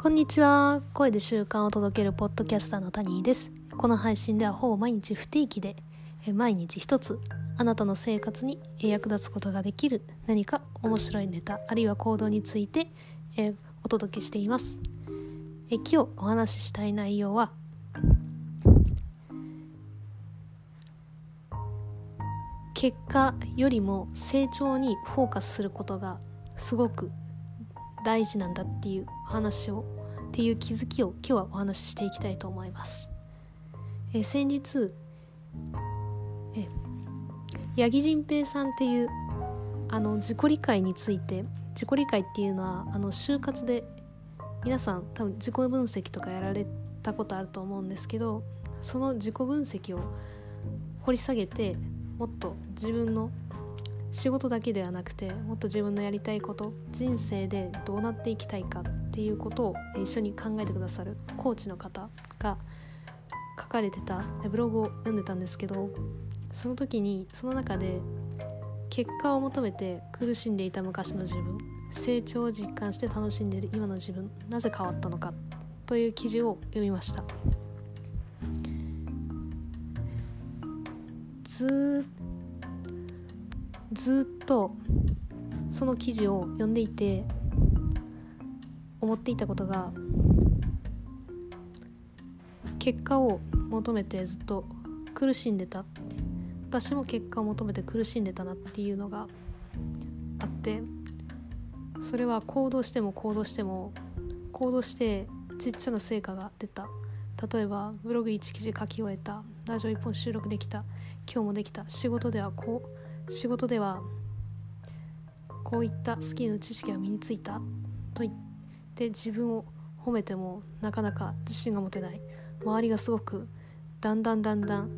こんにちは。声で習慣を届けるポッドキャスターのタニーです。この配信ではほぼ毎日不定期で毎日一つあなたの生活に役立つことができる何か面白いネタあるいは行動についてお届けしています。今日お話ししたい内容は結果よりも成長にフォーカスすることがすごく大事なんだっていうお話をっていう気づきを今日はお話ししていきたいと思います。え先日え八木仁平さんっていうあの自己理解について自己理解っていうのはあの就活で皆さん多分自己分析とかやられたことあると思うんですけどその自己分析を掘り下げてもっと自分の仕事だけではなくてもっと自分のやりたいこと人生でどうなっていきたいかっていうことを一緒に考えてくださるコーチの方が書かれてたブログを読んでたんですけどその時にその中で結果を求めて苦しんでいた昔の自分成長を実感して楽しんでいる今の自分なぜ変わったのかという記事を読みました。ずずっとその記事を読んでいて思っていたことが結果を求めてずっと苦しんでた。私も結果を求めて苦しんでたなっていうのがあってそれは行動しても行動しても行動してちっちゃな成果が出た。例えばブログ1記事書き終えた。ラジオ1本収録できた。今日もできた。仕事ではこう仕事ではこういったスキルの知識が身についた。と言ったて自分を褒めてもなかなか自信が持てない。周りがすごくだんだんだんだん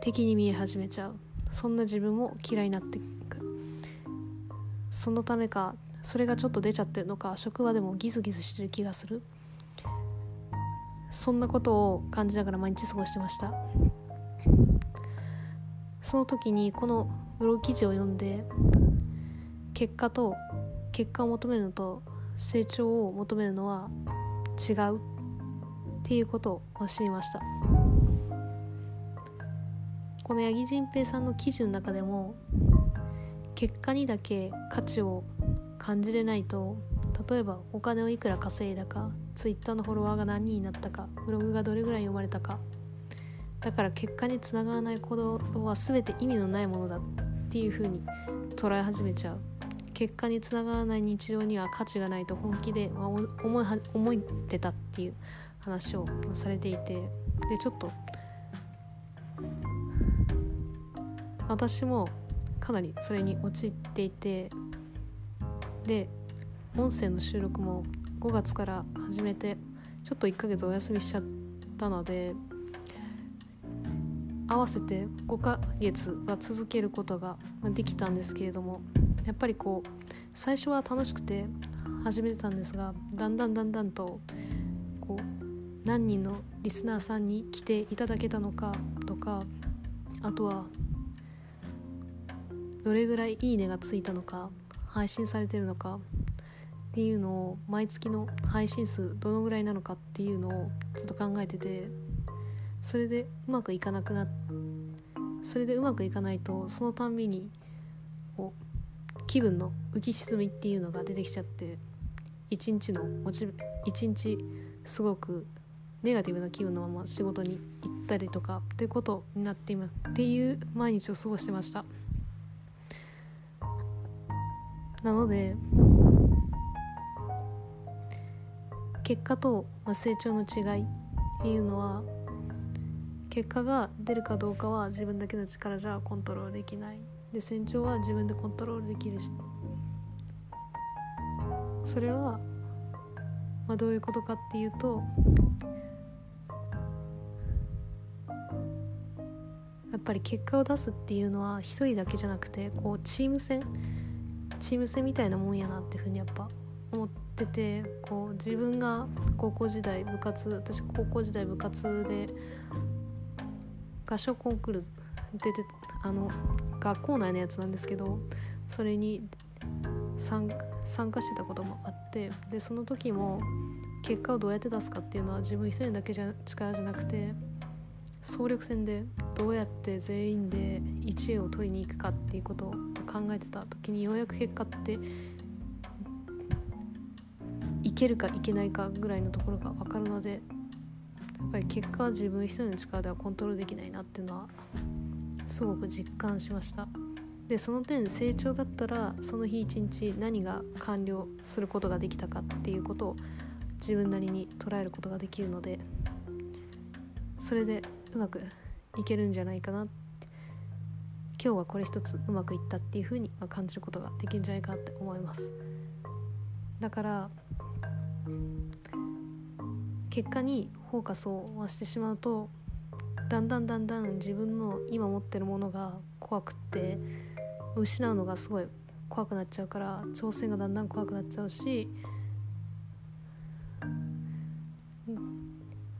敵に見え始めちゃう。そんな自分も嫌いになっていく。そのためかそれがちょっと出ちゃってるのか職場でもギスギスしてる気がする。そんなことを感じながら毎日過ごしてました。その時にこのブログ記事を読んで結果と結果を求めるのと成長を求めるのは違うっていうことを知りました。この八木仁平さんの記事の中でも結果にだけ価値を感じれないと例えばお金をいくら稼いだか Twitter のフォロワーが何人になったかブログがどれぐらい読まれたかだから結果につながらない行動は全て意味のないものだっていうふうに捉え始めちゃう。結果につながらない日常には価値がないと本気で、まあ、思い思ってたっていう話をされていてでちょっと私もかなりそれに陥っていてで音声の収録も5月から始めてちょっと1ヶ月お休みしちゃったので合わせて5ヶ月は続けることができたんですけれどもやっぱりこう最初は楽しくて始めてたんですがだんだんだんだんとこう何人のリスナーさんに来ていただけたのかとかあとはどれぐらいいいねがついたのか配信されてるのかっていうのを毎月の配信数どのぐらいなのかっていうのをちょっと考えててそれでうまくいかなくなそれでうまくいかないとそのたんびに気分の浮き沈みっていうのが出てきちゃって一日のモチ一日すごくネガティブな気分のまま仕事に行ったりとかっていうことになっていますっていう毎日を過ごしてました。なので結果と成長の違いっていうのは結果が出るかどうかは自分だけの力じゃコントロールできない。で成長は自分でコントロールできるし。それは、まあ、どういうことかっていうとやっぱり結果を出すっていうのは一人だけじゃなくてこうチーム戦チーム戦みたいなもんやなっていうふうにやっぱ思っててこう自分が高校時代部活私高校時代部活で合唱コンクール出てあの学校内のやつなんですけどそれに参加してたこともあってでその時も結果をどうやって出すかっていうのは自分一人だけじゃ力じゃなくて総力戦でどうやって全員で1位を取りに行くかっていうことを考えてた時にようやく結果っていけるかいけないかぐらいのところが分かるのでやっぱり結果は自分一人の力ではコントロールできないなっていうのはすごく実感しました。でその点成長だったらその日一日何が完了することができたかっていうことを自分なりに捉えることができるのでそれでうまくいけるんじゃないかな。今日はこれ一つうまくいったっていうふうに感じることができるんじゃないかなって思います。だから結果にフォーカスをしてしまうとだんだんだんだん自分の今持ってるものが怖くって失うのがすごい怖くなっちゃうから挑戦がだんだん怖くなっちゃうし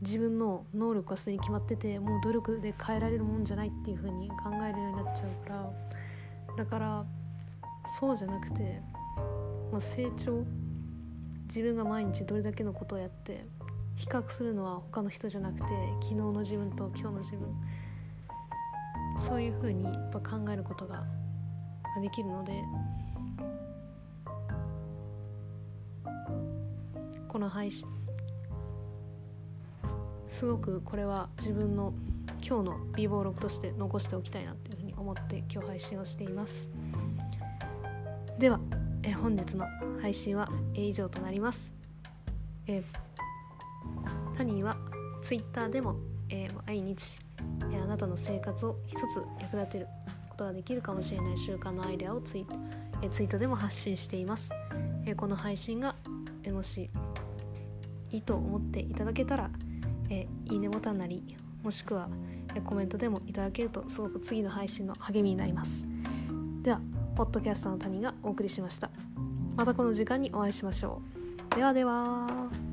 自分の能力はすでに決まっててもう努力で変えられるもんじゃないっていう風に考えるようになっちゃうからだからそうじゃなくて、まあ、成長自分が毎日どれだけのことをやって比較するのは他の人じゃなくて昨日の自分と今日の自分。そういう風にやっぱ考えることができるのでこの配信すごくこれは自分の今日の美貌録として残しておきたいなっていうふうに思って今日配信をしています。ではえ本日の配信は以上となります。えタニーは Twitter でも、えー、毎日、えあなたの生活を一つ役立てることができるかもしれない習慣のアイデアをツイ,、えツイートでも発信しています、えこの配信が、えもしいいと思っていただけたらえいいねボタンなりもしくはえコメントでもいただけるとすごく次の配信の励みになります。ではポッドキャスターの谷がお送りしました。またこの時間にお会いしましょう。ではでは。